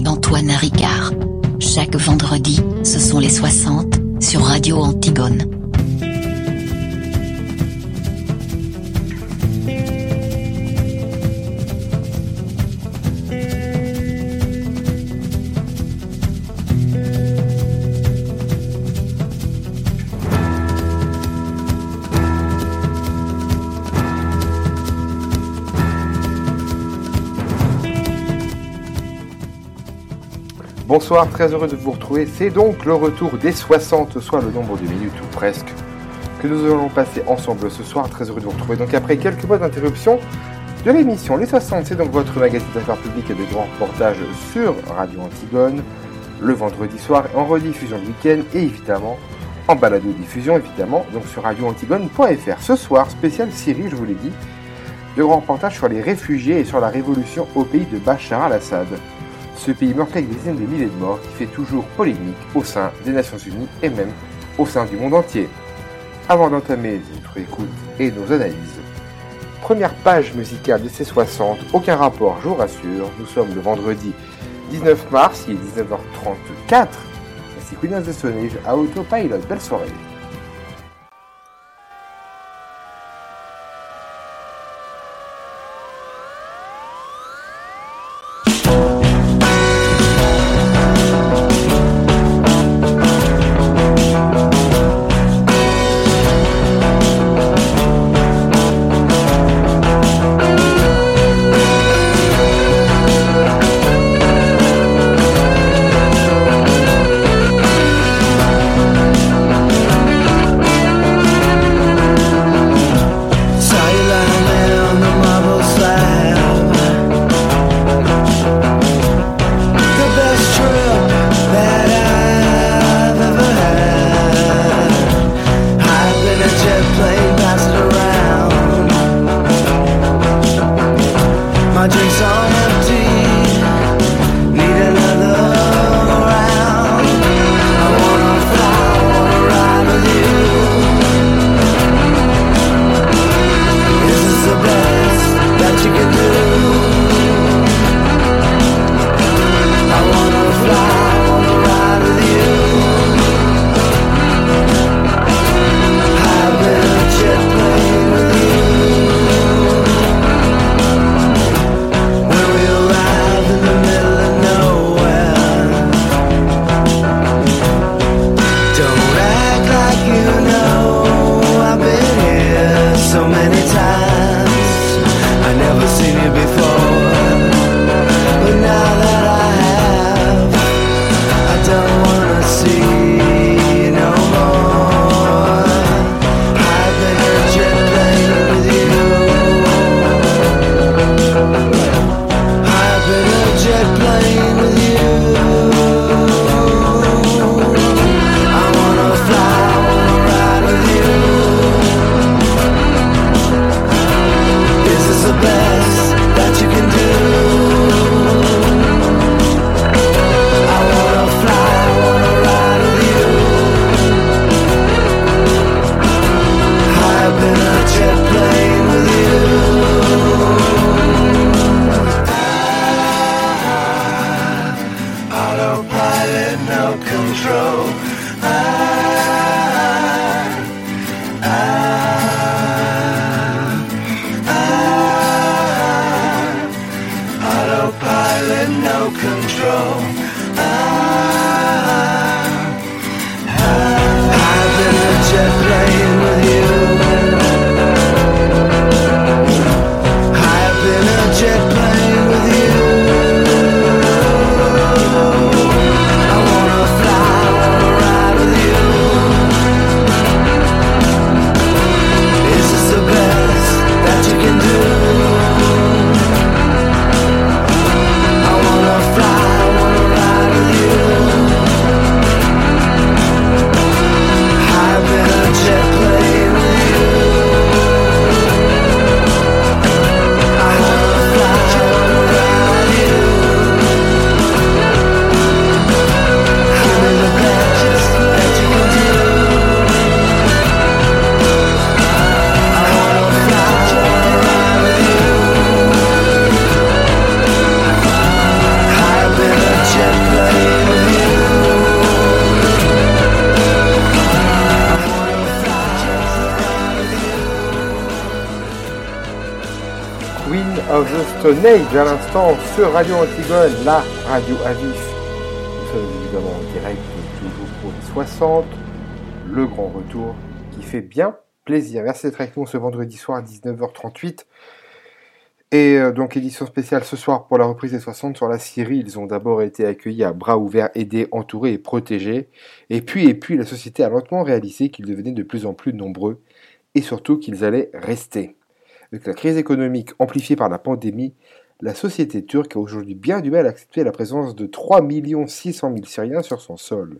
avec Antoine Ricard. Chaque vendredi, ce sont les 60 sur Radio Antigone. Bonsoir, très heureux de vous retrouver. C'est donc le retour des 60, soit le nombre de minutes ou presque que nous allons passer ensemble ce soir. Très heureux de vous retrouver. Donc après quelques mois d'interruption de l'émission Les 60, c'est donc votre magazine d'affaires publiques et de grands reportages sur Radio Antigone le vendredi soir en rediffusion le week-end et évidemment en balado-diffusion évidemment donc sur radioantigone.fr. Ce soir, spécial Syrie, je vous l'ai dit, de grands reportages sur les réfugiés et sur la révolution au pays de Bachar al-Assad ce pays meurtrier avec des dizaines de milliers de morts qui fait toujours polémique au sein des Nations Unies et même au sein du monde entier. Avant d'entamer notre écoute et nos analyses, première page musicale de ces 60, aucun rapport, je vous rassure, nous sommes le vendredi 19 mars, il est 19h34, c'est Queen of the à Autopilot, belle soirée. Of the Stone Age à l'instant sur Radio Antigone, la radio à vif. Nous sommes évidemment en direct toujours pour les 60, le grand retour qui fait bien plaisir. Merci d'être avec nous ce vendredi soir à 19h38. Et euh, donc édition spéciale ce soir pour la reprise des 60 sur la Syrie. Ils ont d'abord été accueillis à bras ouverts, aidés, entourés et protégés. Et puis, et puis, la société a lentement réalisé qu'ils devenaient de plus en plus nombreux et surtout qu'ils allaient rester. Avec la crise économique amplifiée par la pandémie, la société turque a aujourd'hui bien du mal à accepter la présence de 3 600 000 Syriens sur son sol.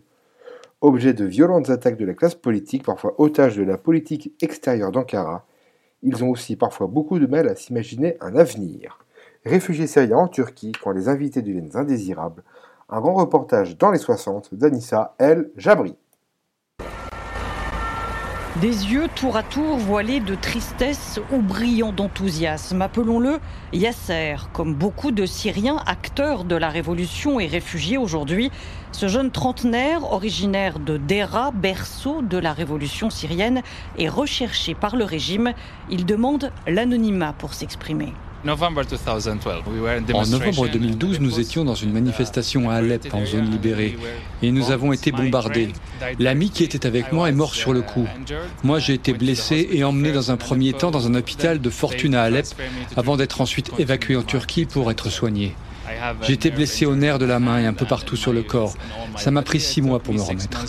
Objet de violentes attaques de la classe politique, parfois otages de la politique extérieure d'Ankara, ils ont aussi parfois beaucoup de mal à s'imaginer un avenir. Réfugiés syriens en Turquie quand les invités deviennent indésirables. Un grand reportage dans les 60 d'Anissa El Jabri. Des yeux tour à tour voilés de tristesse ou brillants d'enthousiasme. Appelons-le Yasser, comme beaucoup de Syriens acteurs de la révolution et réfugiés aujourd'hui. Ce jeune trentenaire, originaire de Dera, berceau de la révolution syrienne, est recherché par le régime. Il demande l'anonymat pour s'exprimer. En novembre 2012, nous étions dans une manifestation à Alep, en zone libérée, et nous avons été bombardés. L'ami qui était avec moi est mort sur le coup. Moi, j'ai été blessé et emmené dans un premier temps dans un hôpital de fortune à Alep, avant d'être ensuite évacué en Turquie pour être soigné. J'ai été blessé au nerf de la main et un peu partout sur le corps. Ça m'a pris six mois pour me remettre.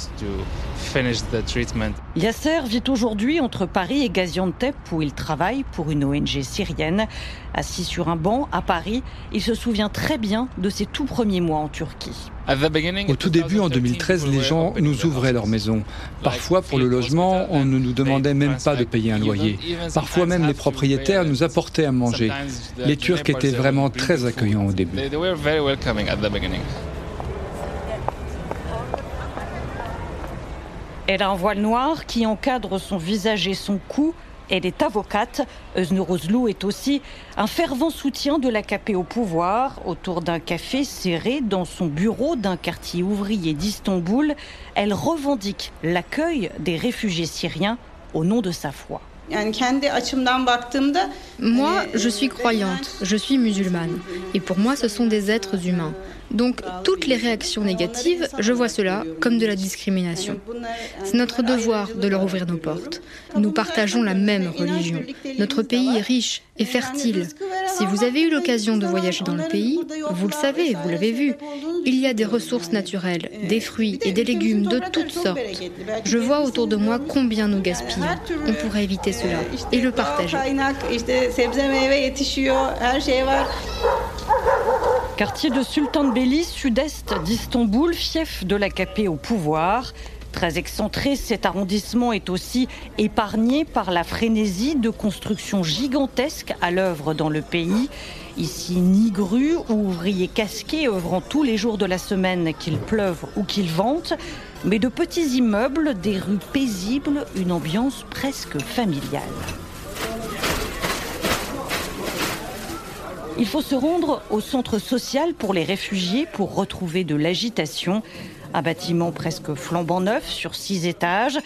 Yasser vit aujourd'hui entre Paris et Gaziantep où il travaille pour une ONG syrienne. Assis sur un banc à Paris, il se souvient très bien de ses tout premiers mois en Turquie. Au tout début, en 2013, les gens nous ouvraient leur maison. Parfois, pour le logement, on ne nous demandait même pas de payer un loyer. Parfois même, les propriétaires nous apportaient à manger. Les Turcs étaient vraiment très accueillants au début. Elle a un voile noir qui encadre son visage et son cou. Elle est avocate. Öznerozlou est aussi un fervent soutien de l'AKP au pouvoir. Autour d'un café serré dans son bureau d'un quartier ouvrier d'Istanbul, elle revendique l'accueil des réfugiés syriens au nom de sa foi. Moi, je suis croyante, je suis musulmane. Et pour moi, ce sont des êtres humains. Donc toutes les réactions négatives, je vois cela comme de la discrimination. C'est notre devoir de leur ouvrir nos portes. Nous partageons la même religion. Notre pays est riche et fertile. Si vous avez eu l'occasion de voyager dans le pays, vous le savez, vous l'avez vu, il y a des ressources naturelles, des fruits et des légumes de toutes sortes. Je vois autour de moi combien nous gaspillons. On pourrait éviter cela et le partager. Quartier de Sultanbeyli, sud-est d'Istanbul, fief de l'AKP au pouvoir. Très excentré, cet arrondissement est aussi épargné par la frénésie de constructions gigantesques à l'œuvre dans le pays. Ici, ni grue ou ouvriers casqués œuvrant tous les jours de la semaine, qu'il pleuve ou qu'il vente, mais de petits immeubles, des rues paisibles, une ambiance presque familiale. Il faut se rendre au centre social pour les réfugiés pour retrouver de l'agitation. Un bâtiment presque flambant neuf sur six étages.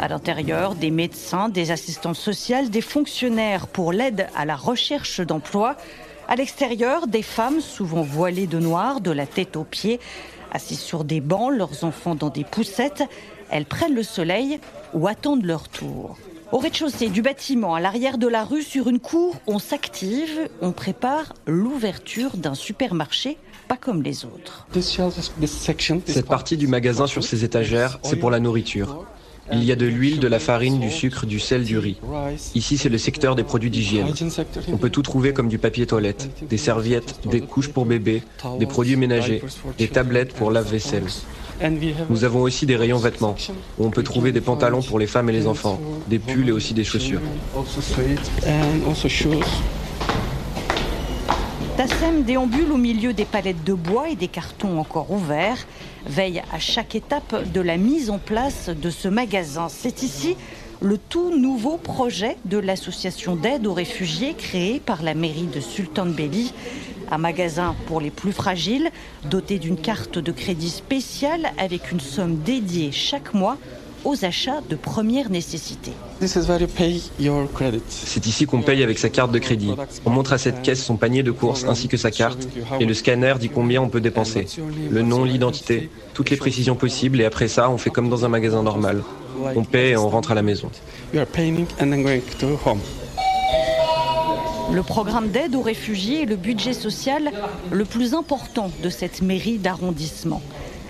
À l'intérieur, des médecins, des assistantes sociales, des fonctionnaires pour l'aide à la recherche d'emploi. À l'extérieur, des femmes, souvent voilées de noir, de la tête aux pieds, assises sur des bancs, leurs enfants dans des poussettes. Elles prennent le soleil ou attendent leur tour. Au rez-de-chaussée du bâtiment, à l'arrière de la rue, sur une cour, on s'active, on prépare l'ouverture d'un supermarché pas comme les autres. Cette partie du magasin sur ces étagères, c'est pour la nourriture. Il y a de l'huile, de la farine, du sucre, du sel, du riz. Ici, c'est le secteur des produits d'hygiène. On peut tout trouver comme du papier toilette, des serviettes, des couches pour bébés, des produits ménagers, des tablettes pour lave-vaisselle. Nous avons aussi des rayons vêtements, où on peut trouver des pantalons pour les femmes et les enfants, des pulls et aussi des chaussures. Tassem déambule au milieu des palettes de bois et des cartons encore ouverts, veille à chaque étape de la mise en place de ce magasin. C'est ici le tout nouveau projet de l'association d'aide aux réfugiés créée par la mairie de Sultan Belli un magasin pour les plus fragiles, doté d'une carte de crédit spéciale avec une somme dédiée chaque mois aux achats de première nécessité. C'est ici qu'on paye avec sa carte de crédit. On montre à cette caisse son panier de courses ainsi que sa carte et le scanner dit combien on peut dépenser. Le nom, l'identité, toutes les précisions possibles et après ça, on fait comme dans un magasin normal. On paie et on rentre à la maison. Le programme d'aide aux réfugiés est le budget social le plus important de cette mairie d'arrondissement.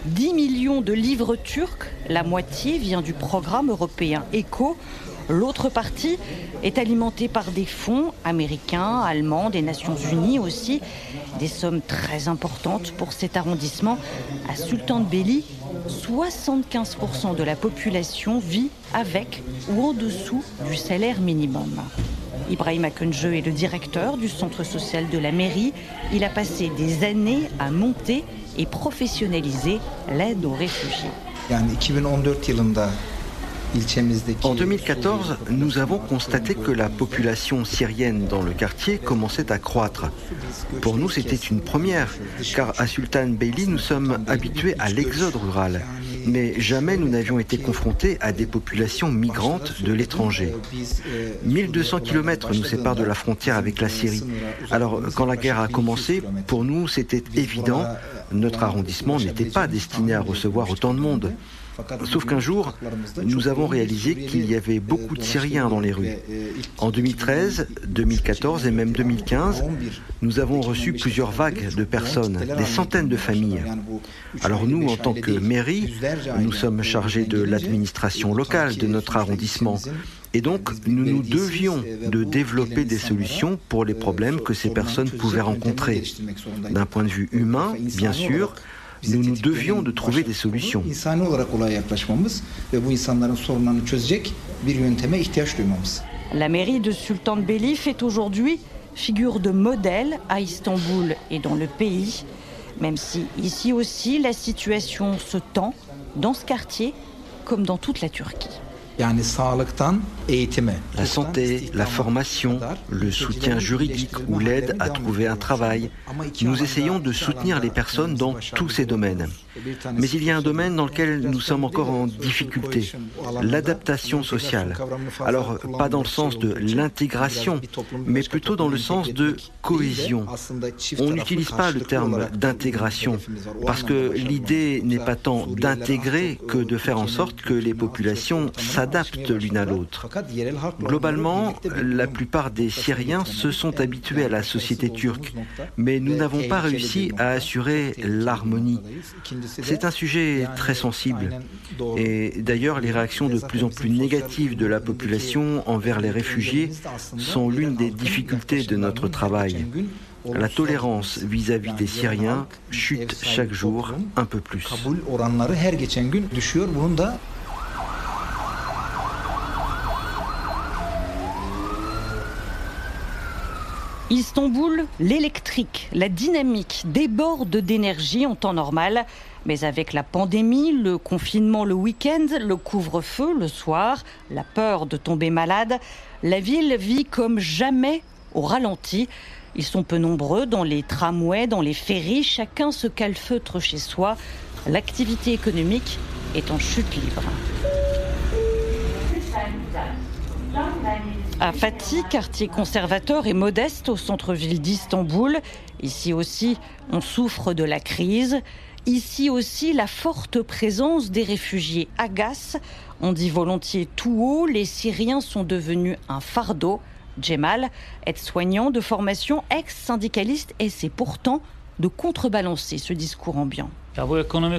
10 millions de livres turcs, la moitié vient du programme européen ECHO. L'autre partie est alimentée par des fonds américains, allemands, des Nations Unies aussi. Des sommes très importantes pour cet arrondissement. À Sultan Belli, 75% de la population vit avec ou en dessous du salaire minimum. Ibrahim Akunje est le directeur du centre social de la mairie. Il a passé des années à monter et professionnaliser l'aide aux réfugiés. En 2014, nous avons constaté que la population syrienne dans le quartier commençait à croître. Pour nous, c'était une première, car à Sultan Beyli, nous sommes habitués à l'exode rural. Mais jamais nous n'avions été confrontés à des populations migrantes de l'étranger. 1200 km nous séparent de la frontière avec la Syrie. Alors, quand la guerre a commencé, pour nous, c'était évident, notre arrondissement n'était pas destiné à recevoir autant de monde. Sauf qu'un jour, nous avons réalisé qu'il y avait beaucoup de Syriens dans les rues. En 2013, 2014 et même 2015, nous avons reçu plusieurs vagues de personnes, des centaines de familles. Alors nous, en tant que mairie, nous sommes chargés de l'administration locale de notre arrondissement. Et donc, nous nous devions de développer des solutions pour les problèmes que ces personnes pouvaient rencontrer. D'un point de vue humain, bien sûr, nous nous devions de trouver des solutions. La mairie de Sultan Belli fait aujourd'hui figure de modèle à Istanbul et dans le pays, même si ici aussi la situation se tend dans ce quartier comme dans toute la Turquie. La santé, la formation, le soutien juridique ou l'aide à trouver un travail. Nous essayons de soutenir les personnes dans tous ces domaines. Mais il y a un domaine dans lequel nous sommes encore en difficulté, l'adaptation sociale. Alors, pas dans le sens de l'intégration, mais plutôt dans le sens de cohésion. On n'utilise pas le terme d'intégration, parce que l'idée n'est pas tant d'intégrer que de faire en sorte que les populations l'une à l'autre. Globalement, la plupart des Syriens se sont habitués à la société turque, mais nous n'avons pas réussi à assurer l'harmonie. C'est un sujet très sensible. Et d'ailleurs, les réactions de plus en plus négatives de la population envers les réfugiés sont l'une des difficultés de notre travail. La tolérance vis-à-vis des Syriens chute chaque jour un peu plus. Istanbul, l'électrique, la dynamique déborde d'énergie en temps normal. Mais avec la pandémie, le confinement le week-end, le couvre-feu le soir, la peur de tomber malade, la ville vit comme jamais au ralenti. Ils sont peu nombreux dans les tramways, dans les ferries, chacun se calfeutre chez soi. L'activité économique est en chute libre. À Fatih, quartier conservateur et modeste au centre-ville d'Istanbul. Ici aussi, on souffre de la crise. Ici aussi, la forte présence des réfugiés agace. On dit volontiers tout haut, les Syriens sont devenus un fardeau. Djemal, aide-soignant de formation, ex-syndicaliste, essaie pourtant de contrebalancer ce discours ambiant.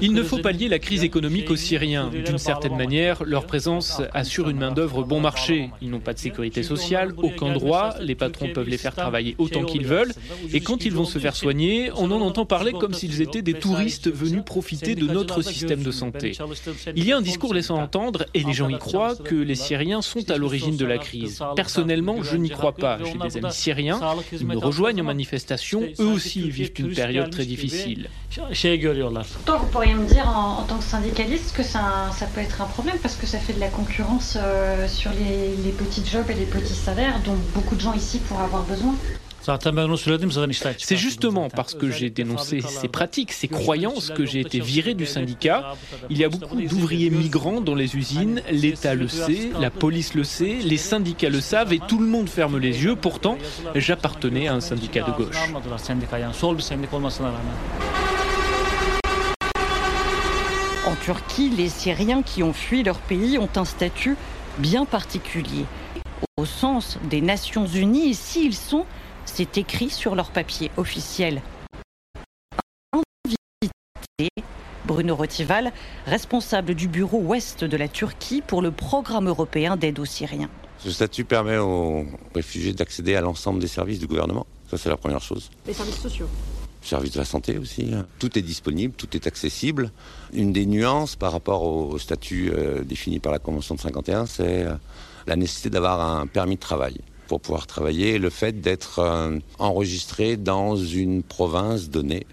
Il ne faut pas lier la crise économique aux Syriens. D'une certaine manière, leur présence assure une main-d'œuvre bon marché. Ils n'ont pas de sécurité sociale, aucun droit, les patrons peuvent les faire travailler autant qu'ils veulent, et quand ils vont se faire soigner, on en entend parler comme s'ils étaient des touristes venus profiter de notre système de santé. Il y a un discours laissant entendre, et les gens y croient, que les Syriens sont à l'origine de la crise. Personnellement, je n'y crois pas. J'ai des amis syriens, ils me rejoignent en manifestation, eux aussi vivent une période très difficile. Toi, vous pourriez me dire en, tant que syndicaliste que ça, ça, peut être un problème parce que ça fait de la concurrence euh, sur les, les, petits jobs et les petits salaires dont beaucoup de gens ici pourraient avoir besoin C'est justement parce que j'ai dénoncé ces pratiques, ces croyances que j'ai été viré du syndicat. Il y a beaucoup d'ouvriers migrants dans les usines, l'État le sait, la police le sait, les syndicats le savent et tout le monde ferme les yeux. Pourtant, j'appartenais à un syndicat de gauche. En Turquie, les Syriens qui ont fui leur pays ont un statut bien particulier. Au sens des Nations Unies, ici ils sont c'est écrit sur leur papier officiel. Invité, Bruno Rotival, responsable du bureau ouest de la Turquie pour le programme européen d'aide aux Syriens. Ce statut permet aux réfugiés d'accéder à l'ensemble des services du gouvernement. Ça, c'est la première chose. Les services sociaux Services de la santé aussi. Tout est disponible, tout est accessible. Une des nuances par rapport au statut euh, défini par la Convention de 51, c'est euh, la nécessité d'avoir un permis de travail pour pouvoir travailler, le fait d'être euh, enregistré dans une province donnée.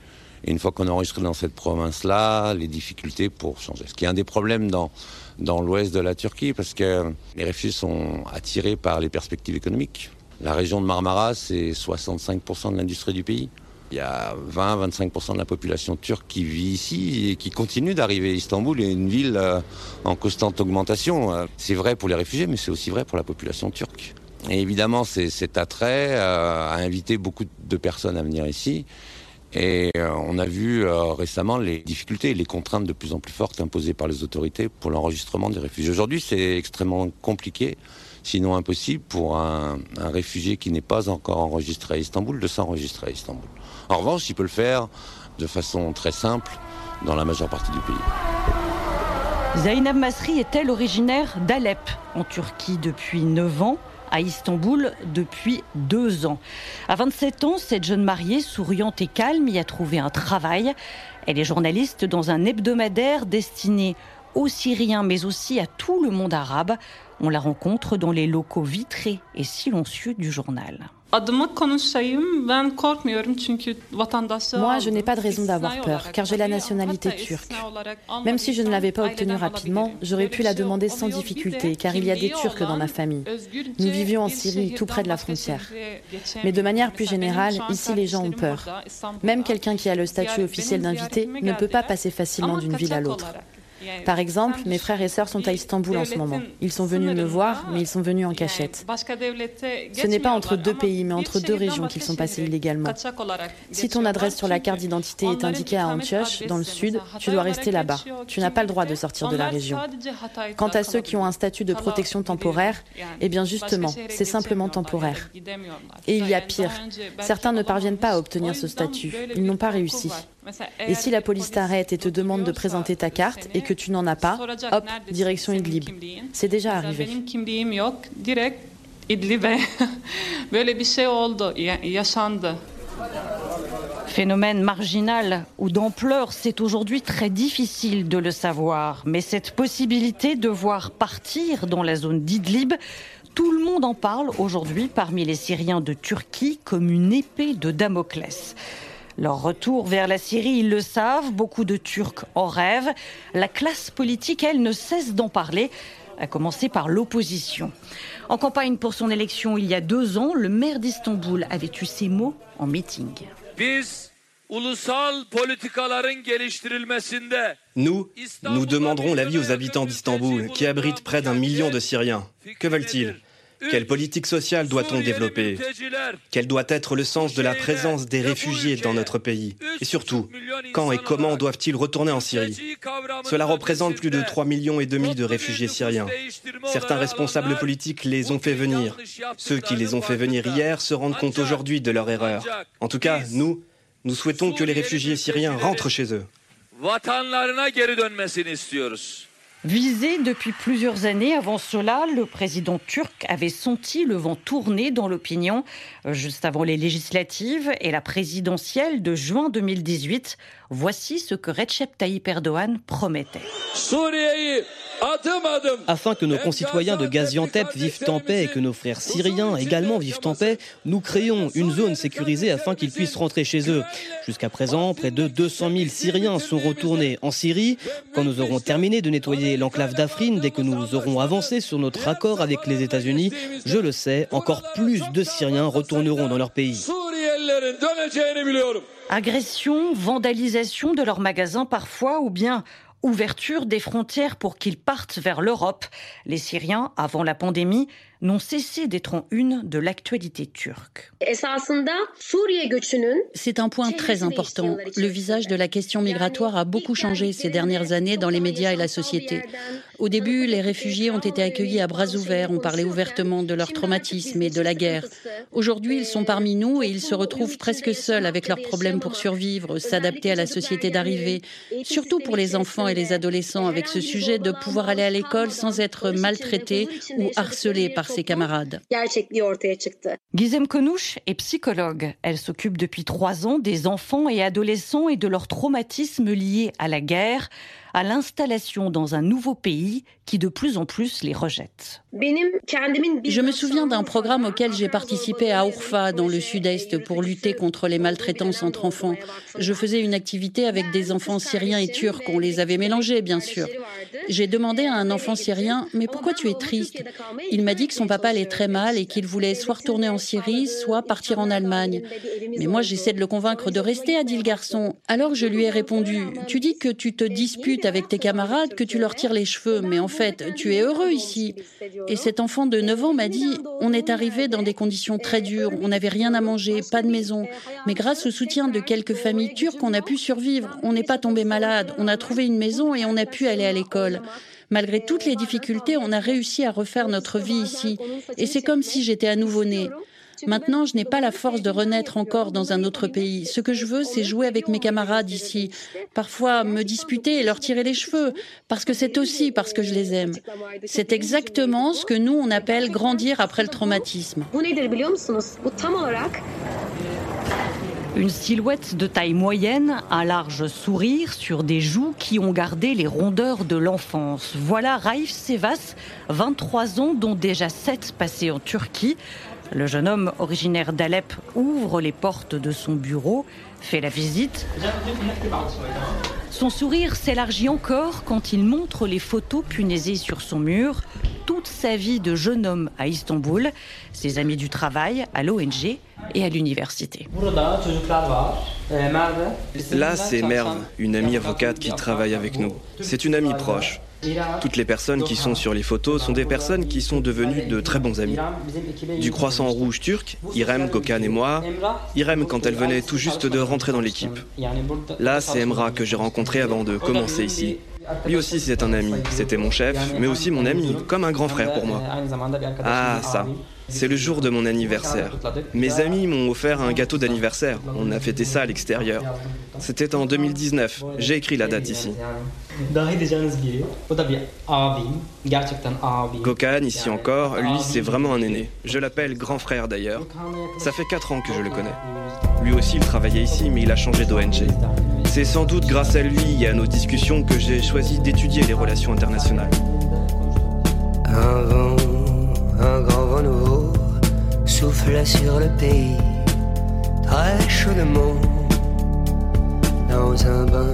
Et une fois qu'on est enregistré dans cette province-là, les difficultés pour changer. Ce qui est un des problèmes dans, dans l'ouest de la Turquie, parce que les réfugiés sont attirés par les perspectives économiques. La région de Marmara, c'est 65% de l'industrie du pays. Il y a 20-25% de la population turque qui vit ici et qui continue d'arriver. Istanbul est une ville euh, en constante augmentation. Euh, c'est vrai pour les réfugiés, mais c'est aussi vrai pour la population turque. Et évidemment, cet attrait euh, a invité beaucoup de personnes à venir ici. Et on a vu récemment les difficultés les contraintes de plus en plus fortes imposées par les autorités pour l'enregistrement des réfugiés. Aujourd'hui, c'est extrêmement compliqué, sinon impossible, pour un réfugié qui n'est pas encore enregistré à Istanbul de s'enregistrer à Istanbul. En revanche, il peut le faire de façon très simple dans la majeure partie du pays. Zainab Masri est-elle originaire d'Alep, en Turquie, depuis 9 ans à Istanbul depuis deux ans? À 27 ans, cette jeune mariée, souriante et calme, y a trouvé un travail. Elle est journaliste dans un hebdomadaire destiné aux Syriens, mais aussi à tout le monde arabe. On la rencontre dans les locaux vitrés et silencieux du journal. Moi, je n'ai pas de raison d'avoir peur, car j'ai la nationalité turque. Même si je ne l'avais pas obtenue rapidement, j'aurais pu la demander sans difficulté, car il y a des Turcs dans ma famille. Nous vivions en Syrie, tout près de la frontière. Mais de manière plus générale, ici, les gens ont peur. Même quelqu'un qui a le statut officiel d'invité ne peut pas passer facilement d'une ville à l'autre. Par exemple, mes frères et sœurs sont à Istanbul en ce moment. Ils sont venus me voir, mais ils sont venus en cachette. Ce n'est pas entre deux pays, mais entre deux régions qu'ils sont passés illégalement. Si ton adresse sur la carte d'identité est indiquée à Antioche, dans le sud, tu dois rester là-bas. Tu n'as pas le droit de sortir de la région. Quant à ceux qui ont un statut de protection temporaire, eh bien justement, c'est simplement temporaire. Et il y a pire. Certains ne parviennent pas à obtenir ce statut. Ils n'ont pas réussi. Et si la police t'arrête et te demande de présenter ta carte et que tu n'en as pas, hop, direction Idlib. C'est déjà arrivé. Phénomène marginal ou d'ampleur, c'est aujourd'hui très difficile de le savoir. Mais cette possibilité de voir partir dans la zone d'Idlib, tout le monde en parle aujourd'hui parmi les Syriens de Turquie comme une épée de Damoclès. Leur retour vers la Syrie, ils le savent, beaucoup de Turcs en rêvent. La classe politique, elle, ne cesse d'en parler, à commencer par l'opposition. En campagne pour son élection il y a deux ans, le maire d'Istanbul avait eu ces mots en meeting. Nous, nous demanderons l'avis aux habitants d'Istanbul, qui abritent près d'un million de Syriens. Que veulent-ils? Quelle politique sociale doit-on développer Quel doit être le sens de la présence des réfugiés dans notre pays Et surtout, quand et comment doivent-ils retourner en Syrie Cela représente plus de 3 millions et demi de réfugiés syriens. Certains responsables politiques les ont fait venir. Ceux qui les ont fait venir hier se rendent compte aujourd'hui de leur erreur. En tout cas, nous, nous souhaitons que les réfugiés syriens rentrent chez eux. Visé depuis plusieurs années, avant cela, le président turc avait senti le vent tourner dans l'opinion juste avant les législatives et la présidentielle de juin 2018. Voici ce que Recep Tayyip Erdogan promettait. Afin que nos concitoyens de Gaziantep vivent en paix et que nos frères syriens également vivent en paix, nous créons une zone sécurisée afin qu'ils puissent rentrer chez eux. Jusqu'à présent, près de 200 000 Syriens sont retournés en Syrie. Quand nous aurons terminé de nettoyer l'enclave d'Afrin, dès que nous aurons avancé sur notre accord avec les États-Unis, je le sais, encore plus de Syriens retourneront dans leur pays. Agression, vandalisation de leurs magasins parfois, ou bien ouverture des frontières pour qu'ils partent vers l'Europe. Les Syriens, avant la pandémie, n'ont cessé d'être en une de l'actualité turque. C'est un point très important. Le visage de la question migratoire a beaucoup changé ces dernières années dans les médias et la société. Au début, les réfugiés ont été accueillis à bras ouverts, on parlait ouvertement de leur traumatisme et de la guerre. Aujourd'hui, ils sont parmi nous et ils se retrouvent presque seuls avec leurs problèmes pour survivre, s'adapter à la société d'arrivée, surtout pour les enfants et les adolescents avec ce sujet de pouvoir aller à l'école sans être maltraités ou harcelés par ses camarades. Gizem Konouche est psychologue. Elle s'occupe depuis trois ans des enfants et adolescents et de leurs traumatismes liés à la guerre à l'installation dans un nouveau pays qui de plus en plus les rejette. Je me souviens d'un programme auquel j'ai participé à Urfa, dans le sud-est, pour lutter contre les maltraitances entre enfants. Je faisais une activité avec des enfants syriens et turcs. On les avait mélangés, bien sûr. J'ai demandé à un enfant syrien, mais pourquoi tu es triste? Il m'a dit que son papa allait très mal et qu'il voulait soit retourner en Syrie, soit partir en Allemagne. Mais moi, j'essaie de le convaincre de rester, a dit le garçon. Alors je lui ai répondu, tu dis que tu te disputes avec tes camarades, que tu leur tires les cheveux, mais en fait, tu es heureux ici. Et cet enfant de 9 ans m'a dit, on est arrivé dans des conditions très dures, on n'avait rien à manger, pas de maison, mais grâce au soutien de quelques familles turques, on a pu survivre, on n'est pas tombé malade, on a trouvé une maison et on a pu aller à l'école. Malgré toutes les difficultés, on a réussi à refaire notre vie ici. Et c'est comme si j'étais à nouveau né. Maintenant, je n'ai pas la force de renaître encore dans un autre pays. Ce que je veux, c'est jouer avec mes camarades ici. Parfois, me disputer et leur tirer les cheveux, parce que c'est aussi parce que je les aime. C'est exactement ce que nous, on appelle grandir après le traumatisme. Une silhouette de taille moyenne, un large sourire sur des joues qui ont gardé les rondeurs de l'enfance. Voilà Raif Sevas, 23 ans, dont déjà 7 passés en Turquie. Le jeune homme originaire d'Alep ouvre les portes de son bureau, fait la visite. Son sourire s'élargit encore quand il montre les photos punaisées sur son mur. Toute sa vie de jeune homme à Istanbul, ses amis du travail, à l'ONG et à l'université. Là, c'est Merve, une amie avocate qui travaille avec nous. C'est une amie proche. Toutes les personnes qui sont sur les photos sont des personnes qui sont devenues de très bons amis. Du croissant rouge turc, Irem, Kokan et moi. Irem quand elle venait tout juste de rentrer dans l'équipe. Là, c'est Emra que j'ai rencontré avant de commencer ici. Lui aussi, c'est un ami. C'était mon chef, mais aussi mon ami, comme un grand frère pour moi. Ah, ça. C'est le jour de mon anniversaire. Mes amis m'ont offert un gâteau d'anniversaire. On a fêté ça à l'extérieur. C'était en 2019. J'ai écrit la date ici. Gokan, ici encore, lui c'est vraiment un aîné. Je l'appelle grand frère d'ailleurs. Ça fait 4 ans que je le connais. Lui aussi il travaillait ici mais il a changé d'ONG. C'est sans doute grâce à lui et à nos discussions que j'ai choisi d'étudier les relations internationales. Un vent, un grand vent nouveau souffle sur le pays, très chaudement, dans un bain,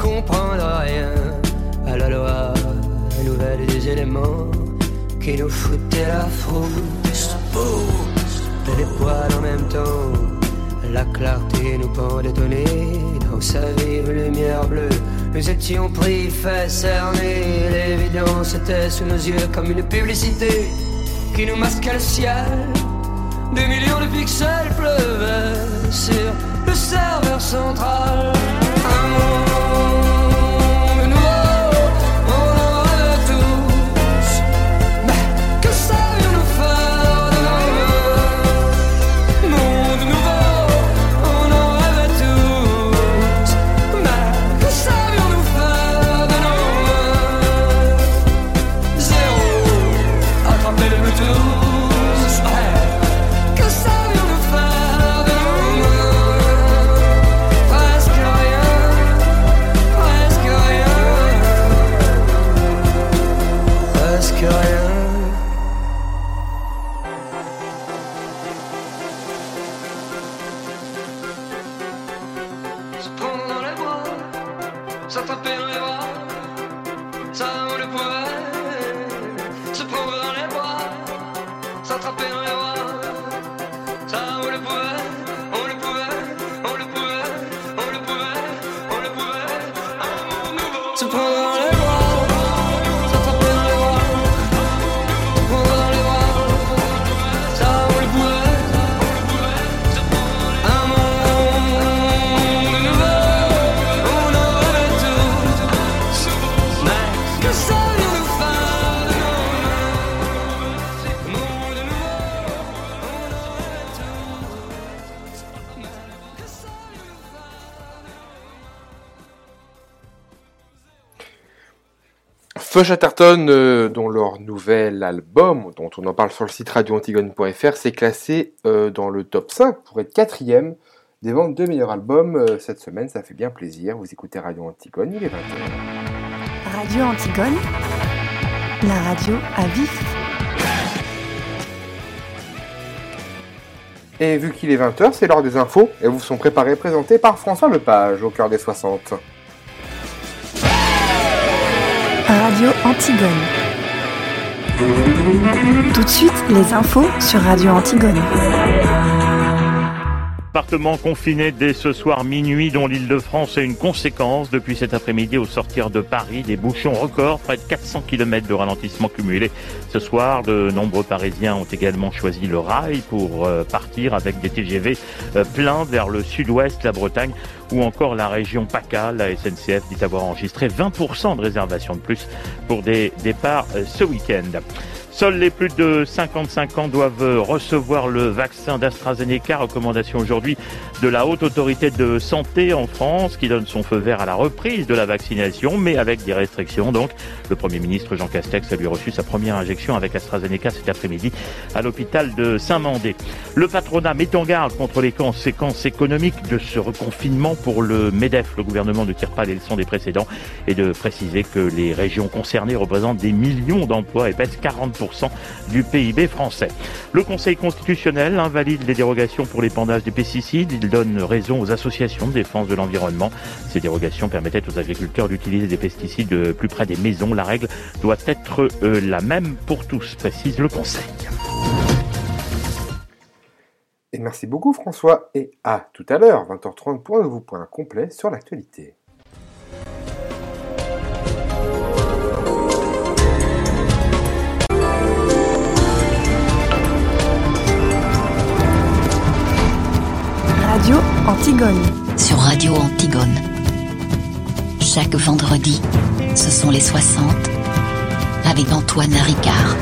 Comprendre rien à la loi nouvelle des éléments qui nous foutaient la frousse. Les poils en même temps, la clarté nous pendait dans sa vive lumière bleue. Nous étions pris, fait cerner, l'évidence était sous nos yeux comme une publicité qui nous masquait le ciel. Des millions de pixels pleuvaient sur le serveur central. Feu Chatterton, euh, dont leur nouvel album, dont on en parle sur le site radioantigone.fr, s'est classé euh, dans le top 5 pour être quatrième des ventes de meilleurs albums euh, cette semaine. Ça fait bien plaisir. Vous écoutez Radio Antigone, il est 20h. Radio Antigone, la radio à vif. Et vu qu'il est 20h, c'est l'heure des infos. Et vous sont préparés présentés par François Lepage au cœur des 60. Tout de suite, les infos sur Radio Antigone. Appartement confiné dès ce soir minuit dont l'île de France est une conséquence. Depuis cet après-midi au sortir de Paris, des bouchons records, près de 400 km de ralentissement cumulé. Ce soir, de nombreux Parisiens ont également choisi le rail pour euh, partir avec des TGV euh, pleins vers le sud-ouest, la Bretagne ou encore la région PACA. La SNCF dit avoir enregistré 20% de réservations de plus pour des départs euh, ce week-end. Seuls les plus de 55 ans doivent recevoir le vaccin d'AstraZeneca. Recommandation aujourd'hui de la Haute Autorité de Santé en France qui donne son feu vert à la reprise de la vaccination, mais avec des restrictions. Donc, le Premier ministre Jean Castex a lui reçu sa première injection avec AstraZeneca cet après-midi à l'hôpital de Saint-Mandé. Le patronat met en garde contre les conséquences économiques de ce reconfinement pour le MEDEF. Le gouvernement ne tire pas les leçons des précédents et de préciser que les régions concernées représentent des millions d'emplois et pèsent 40% du PIB français. Le Conseil constitutionnel invalide les dérogations pour l'épandage des pesticides. Il donne raison aux associations de défense de l'environnement. Ces dérogations permettaient aux agriculteurs d'utiliser des pesticides plus près des maisons. La règle doit être euh, la même pour tous, précise le Conseil. Et merci beaucoup François et à tout à l'heure, 20h30 pour un nouveau point complet sur l'actualité. Sur Radio Antigone. Chaque vendredi, ce sont les 60 avec Antoine Ricard.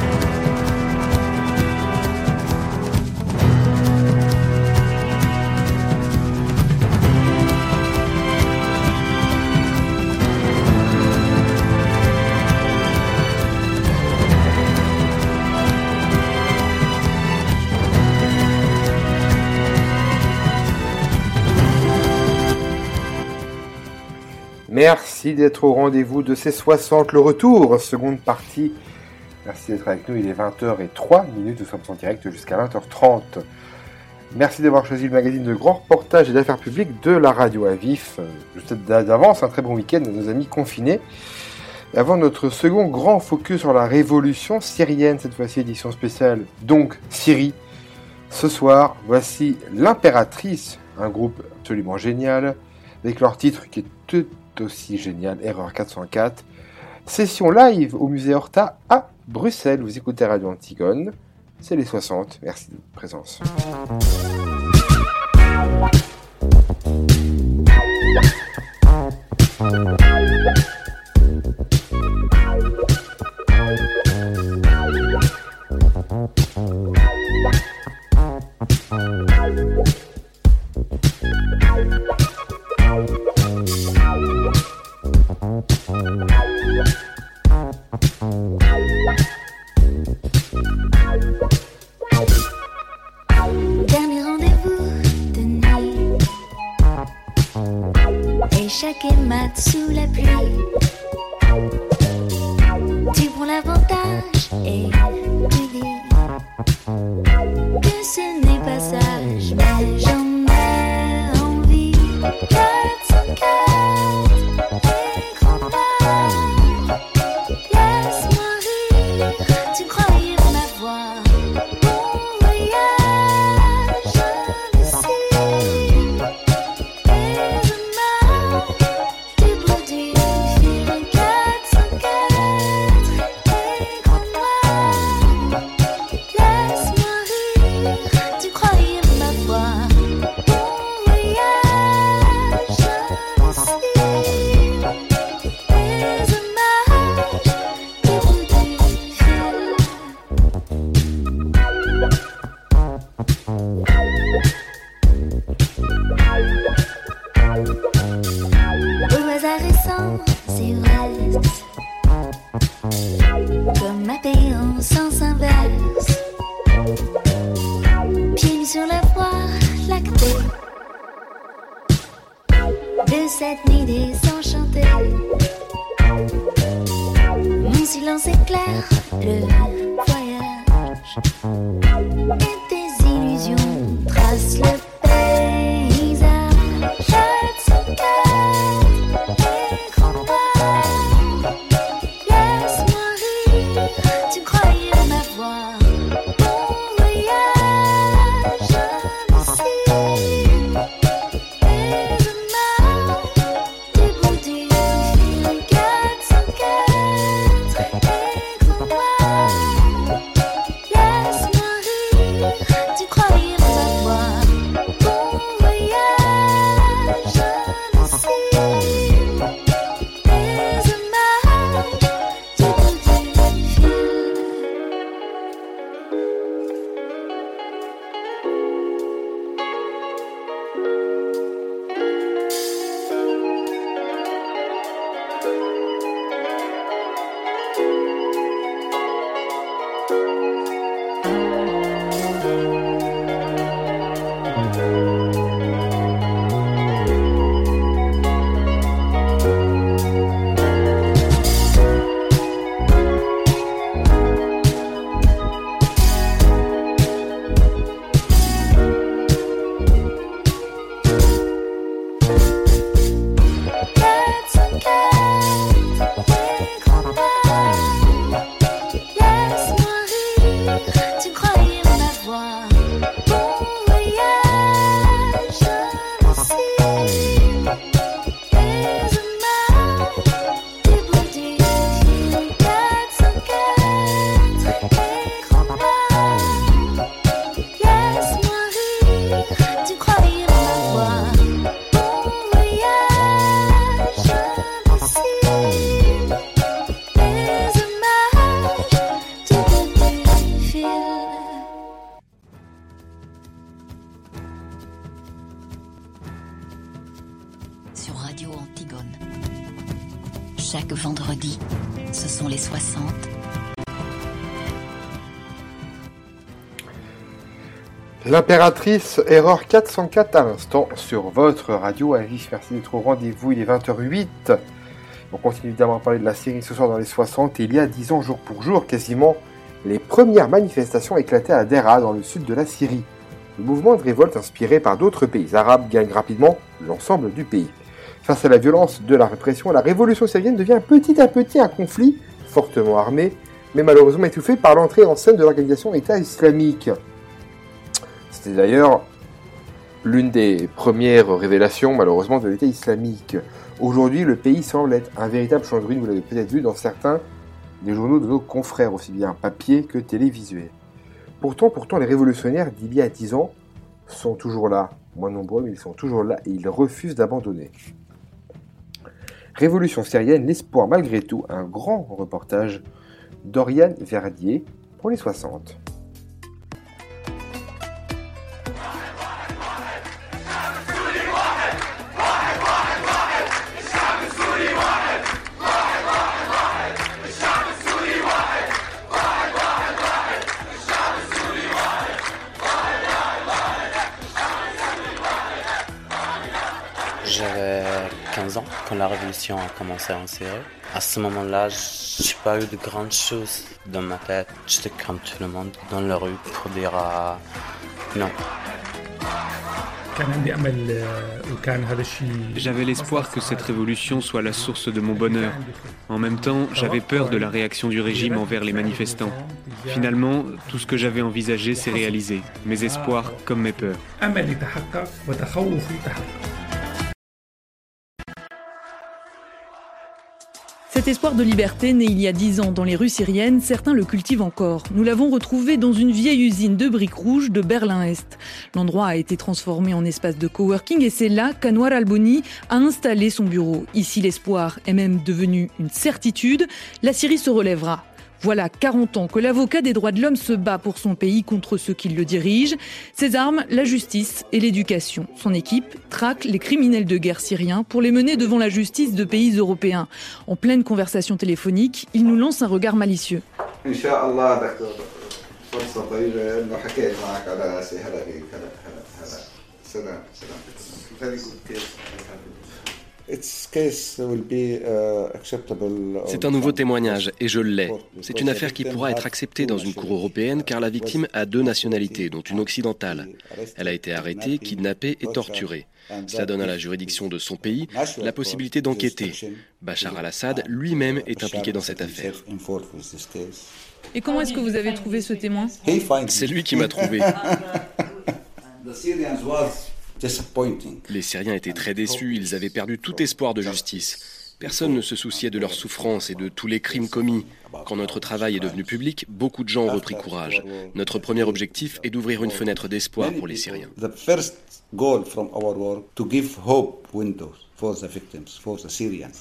Merci d'être au rendez-vous de ces 60, le retour, seconde partie. Merci d'être avec nous, il est 20h03 minutes, nous sommes en direct jusqu'à 20h30. Merci d'avoir choisi le magazine de grand reportage et d'affaires publiques de la radio à vif. Juste d'avance, un très bon week-end à nos amis confinés. avant notre second grand focus sur la révolution syrienne, cette fois-ci édition spéciale, donc Syrie. Ce soir, voici l'impératrice, un groupe absolument génial, avec leur titre qui est aussi génial, Erreur 404. Session live au musée Horta à Bruxelles. Vous écoutez Radio Antigone. C'est les 60. Merci de votre présence. Dernier L'impératrice, erreur 404 à l'instant sur votre radio. Alice, merci d'être au rendez-vous. Il est 20h08. On continue évidemment à parler de la série ce soir dans les 60. Et il y a 10 ans, jour pour jour, quasiment, les premières manifestations éclataient à Dera, dans le sud de la Syrie. Le mouvement de révolte inspiré par d'autres pays arabes gagne rapidement l'ensemble du pays. Face à la violence de la répression, la révolution syrienne devient petit à petit un conflit fortement armé, mais malheureusement étouffé par l'entrée en scène de l'organisation État islamique. C'était d'ailleurs L'une des premières révélations, malheureusement, de l'État islamique. Aujourd'hui, le pays semble être un véritable champ de ruines, vous l'avez peut-être vu dans certains des journaux de nos confrères, aussi bien papier que télévisuel. Pourtant, pourtant, les révolutionnaires d'il y a 10 ans sont toujours là, moins nombreux, mais ils sont toujours là et ils refusent d'abandonner. Révolution syrienne, l'espoir malgré tout, un grand reportage d'Oriane Verdier pour les 60. Quand la révolution a commencé en Syrie. À ce moment-là, j'ai pas eu de grandes choses dans ma tête. J'étais comme tout le monde dans la rue pour dire euh, non. J'avais l'espoir que cette révolution soit la source de mon bonheur. En même temps, j'avais peur de la réaction du régime envers les manifestants. Finalement, tout ce que j'avais envisagé s'est réalisé, mes espoirs comme mes peurs. Cet espoir de liberté, né il y a dix ans dans les rues syriennes, certains le cultivent encore. Nous l'avons retrouvé dans une vieille usine de briques rouges de Berlin-Est. L'endroit a été transformé en espace de coworking et c'est là qu'Anwar Albouni a installé son bureau. Ici, l'espoir est même devenu une certitude. La Syrie se relèvera. Voilà 40 ans que l'avocat des droits de l'homme se bat pour son pays contre ceux qui le dirigent. Ses armes, la justice et l'éducation. Son équipe traque les criminels de guerre syriens pour les mener devant la justice de pays européens. En pleine conversation téléphonique, il nous lance un regard malicieux. C'est un nouveau témoignage et je l'ai. C'est une affaire qui pourra être acceptée dans une cour européenne car la victime a deux nationalités, dont une occidentale. Elle a été arrêtée, kidnappée et torturée. Cela donne à la juridiction de son pays la possibilité d'enquêter. Bachar al-Assad lui-même est impliqué dans cette affaire. Et comment est-ce que vous avez trouvé ce témoin? C'est lui qui m'a trouvé. Les Syriens étaient très déçus, ils avaient perdu tout espoir de justice. Personne ne se souciait de leurs souffrances et de tous les crimes commis. Quand notre travail est devenu public, beaucoup de gens ont repris courage. Notre premier objectif est d'ouvrir une fenêtre d'espoir pour les Syriens.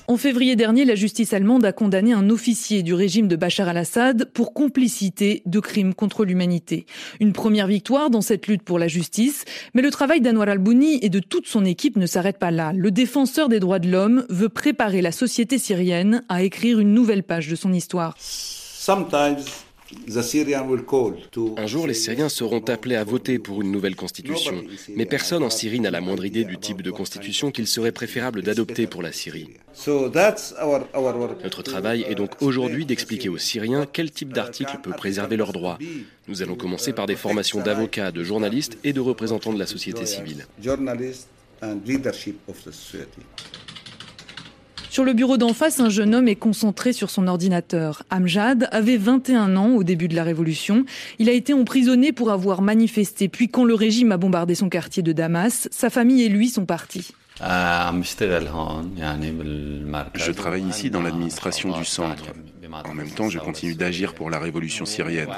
En février dernier, la justice allemande a condamné un officier du régime de Bachar al-Assad pour complicité de crimes contre l'humanité. Une première victoire dans cette lutte pour la justice, mais le travail d'Anwar al-Bouni et de toute son équipe ne s'arrête pas là. Le défenseur des droits de l'homme veut préparer la société syrienne à écrire une nouvelle page de son histoire. Un jour, les Syriens seront appelés à voter pour une nouvelle constitution, mais personne en Syrie n'a la moindre idée du type de constitution qu'il serait préférable d'adopter pour la Syrie. Notre travail est donc aujourd'hui d'expliquer aux Syriens quel type d'article peut préserver leurs droits. Nous allons commencer par des formations d'avocats, de journalistes et de représentants de la société civile. Sur le bureau d'en face, un jeune homme est concentré sur son ordinateur. Amjad avait 21 ans au début de la révolution. Il a été emprisonné pour avoir manifesté. Puis quand le régime a bombardé son quartier de Damas, sa famille et lui sont partis. Je travaille ici dans l'administration du centre. En même temps, je continue d'agir pour la révolution syrienne.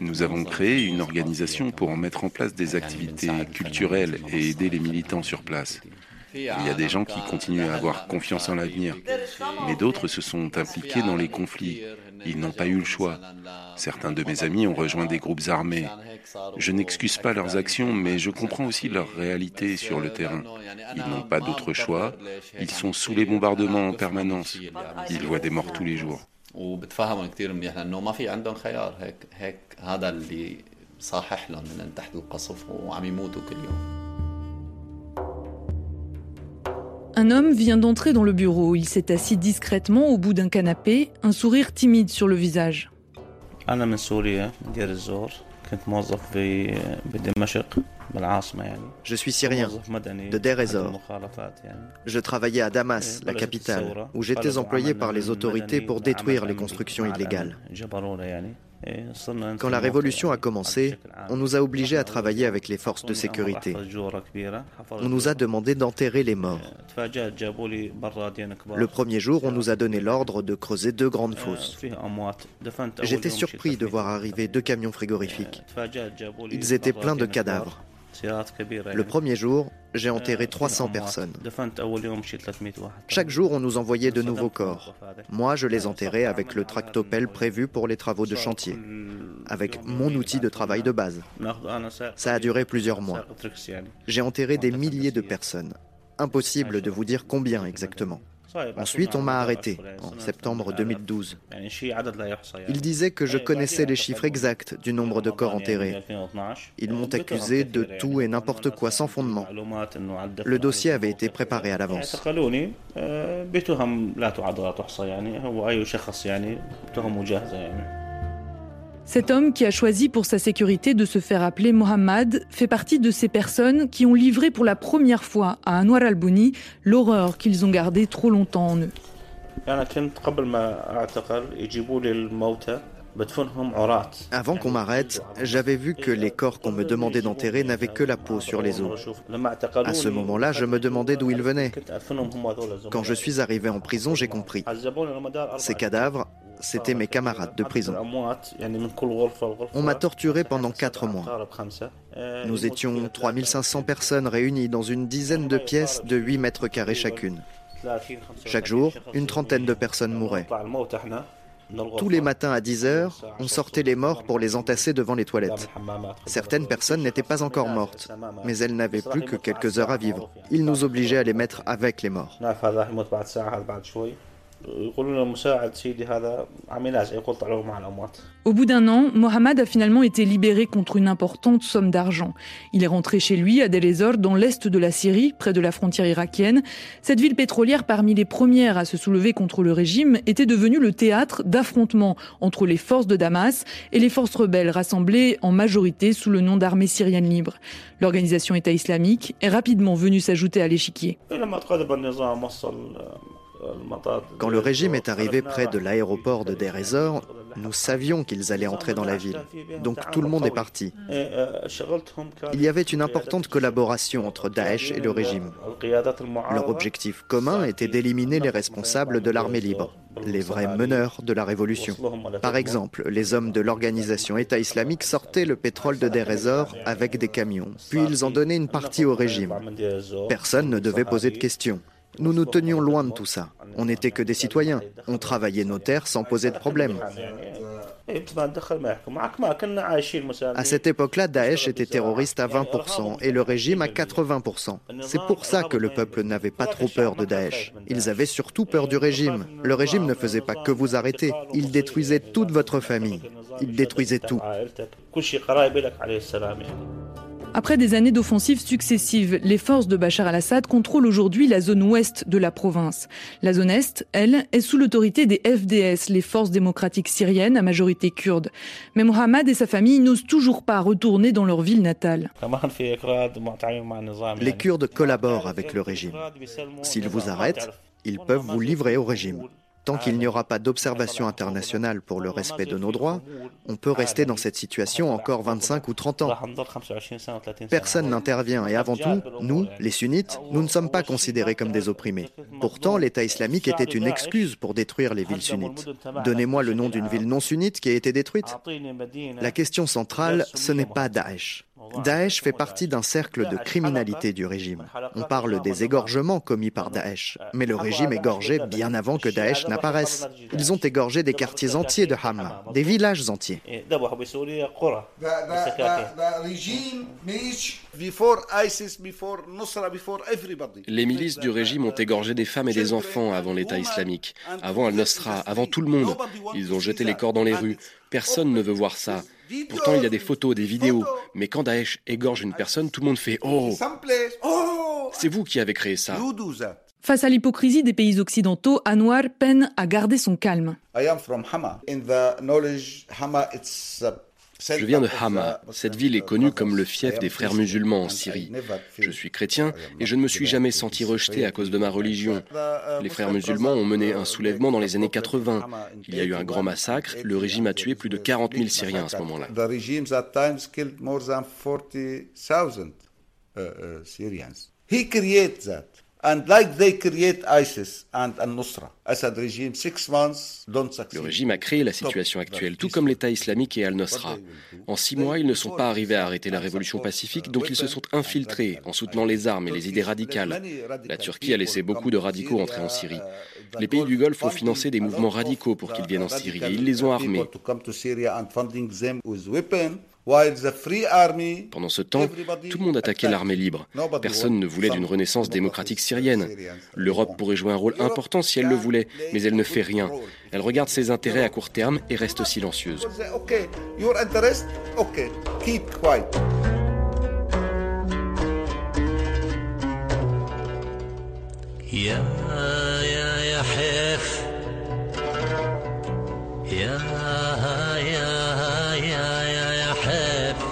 Nous avons créé une organisation pour mettre en place des activités culturelles et aider les militants sur place. Il y a des gens qui continuent à avoir confiance en l'avenir, mais d'autres se sont impliqués dans les conflits. Ils n'ont pas eu le choix. Certains de mes amis ont rejoint des groupes armés. Je n'excuse pas leurs actions, mais je comprends aussi leur réalité sur le terrain. Ils n'ont pas d'autre choix. Ils sont sous les bombardements en permanence. Ils voient des morts tous les jours. Un homme vient d'entrer dans le bureau. Il s'est assis discrètement au bout d'un canapé, un sourire timide sur le visage. Je suis syrien, de Deir ez-Zor. Je travaillais à Damas, la capitale, où j'étais employé par les autorités pour détruire les constructions illégales. Quand la révolution a commencé, on nous a obligés à travailler avec les forces de sécurité. On nous a demandé d'enterrer les morts. Le premier jour, on nous a donné l'ordre de creuser deux grandes fosses. J'étais surpris de voir arriver deux camions frigorifiques. Ils étaient pleins de cadavres. Le premier jour, j'ai enterré 300 personnes. Chaque jour, on nous envoyait de nouveaux corps. Moi, je les enterrais avec le tractopelle prévu pour les travaux de chantier, avec mon outil de travail de base. Ça a duré plusieurs mois. J'ai enterré des milliers de personnes. Impossible de vous dire combien exactement. Ensuite, on m'a arrêté en septembre 2012. Ils disaient que je connaissais les chiffres exacts du nombre de corps enterrés. Ils m'ont accusé de tout et n'importe quoi sans fondement. Le dossier avait été préparé à l'avance. Cet homme qui a choisi pour sa sécurité de se faire appeler Mohammad fait partie de ces personnes qui ont livré pour la première fois à Anwar al-Bouni l'horreur qu'ils ont gardée trop longtemps en eux. Avant qu'on m'arrête, j'avais vu que les corps qu'on me demandait d'enterrer n'avaient que la peau sur les os. À ce moment-là, je me demandais d'où ils venaient. Quand je suis arrivé en prison, j'ai compris. Ces cadavres, c'étaient mes camarades de prison. On m'a torturé pendant quatre mois. Nous étions 3500 personnes réunies dans une dizaine de pièces de 8 mètres carrés chacune. Chaque jour, une trentaine de personnes mouraient. Tous les matins à 10 heures, on sortait les morts pour les entasser devant les toilettes. Certaines personnes n'étaient pas encore mortes, mais elles n'avaient plus que quelques heures à vivre. Ils nous obligeaient à les mettre avec les morts. Au bout d'un an, Mohamed a finalement été libéré contre une importante somme d'argent. Il est rentré chez lui à Deir ez-Zor, dans l'est de la Syrie, près de la frontière irakienne. Cette ville pétrolière, parmi les premières à se soulever contre le régime, était devenue le théâtre d'affrontements entre les forces de Damas et les forces rebelles rassemblées en majorité sous le nom d'armée syrienne libre. L'organisation État islamique est rapidement venue s'ajouter à l'échiquier. Quand le régime est arrivé près de l'aéroport de Deir nous savions qu'ils allaient entrer dans la ville. Donc tout le monde est parti. Il y avait une importante collaboration entre Daesh et le régime. Leur objectif commun était d'éliminer les responsables de l'armée libre, les vrais meneurs de la révolution. Par exemple, les hommes de l'organisation État islamique sortaient le pétrole de Deir avec des camions, puis ils en donnaient une partie au régime. Personne ne devait poser de questions. Nous nous tenions loin de tout ça. On n'était que des citoyens. On travaillait nos terres sans poser de problème. À cette époque-là, Daesh était terroriste à 20% et le régime à 80%. C'est pour ça que le peuple n'avait pas trop peur de Daesh. Ils avaient surtout peur du régime. Le régime ne faisait pas que vous arrêter, il détruisait toute votre famille. Il détruisait tout. Après des années d'offensives successives, les forces de Bachar al-Assad contrôlent aujourd'hui la zone ouest de la province. La zone est, elle, est sous l'autorité des FDS, les forces démocratiques syriennes à majorité kurde. Mais Mohamed et sa famille n'osent toujours pas retourner dans leur ville natale. Les Kurdes collaborent avec le régime. S'ils vous arrêtent, ils peuvent vous livrer au régime. Tant qu'il n'y aura pas d'observation internationale pour le respect de nos droits, on peut rester dans cette situation encore 25 ou 30 ans. Personne n'intervient et avant tout, nous, les sunnites, nous ne sommes pas considérés comme des opprimés. Pourtant, l'État islamique était une excuse pour détruire les villes sunnites. Donnez-moi le nom d'une ville non sunnite qui a été détruite. La question centrale, ce n'est pas Daesh. Daesh fait partie d'un cercle de criminalité du régime. On parle des égorgements commis par Daesh, mais le régime égorgeait bien avant que Daesh n'apparaisse. Ils ont égorgé des quartiers entiers de Hama, des villages entiers. Les milices du régime ont égorgé des femmes et des enfants avant l'État islamique, avant Al-Nusra, avant tout le monde. Ils ont jeté les corps dans les rues. Personne ne veut voir ça. Pourtant, il y a des photos, des vidéos. Mais quand Daesh égorge une personne, tout le monde fait Oh C'est vous qui avez créé ça. Face à l'hypocrisie des pays occidentaux, Anwar peine à garder son calme. Je viens de Hama. Cette ville est connue comme le fief des frères musulmans en Syrie. Je suis chrétien et je ne me suis jamais senti rejeté à cause de ma religion. Les frères musulmans ont mené un soulèvement dans les années 80. Il y a eu un grand massacre. Le régime a tué plus de 40 000 Syriens à ce moment-là. Le régime a créé la situation actuelle, tout comme l'État islamique et Al-Nusra. En six mois, ils ne sont pas arrivés à arrêter la révolution pacifique, donc ils se sont infiltrés en soutenant les armes et les idées radicales. La Turquie a laissé beaucoup de radicaux entrer en Syrie. Les pays du Golfe ont financé des mouvements radicaux pour qu'ils viennent en Syrie et ils les ont armés. Pendant ce temps, tout le monde attaquait l'armée libre. Personne ne voulait d'une renaissance démocratique syrienne. L'Europe pourrait jouer un rôle important si elle le voulait, mais elle ne fait rien. Elle regarde ses intérêts à court terme et reste silencieuse.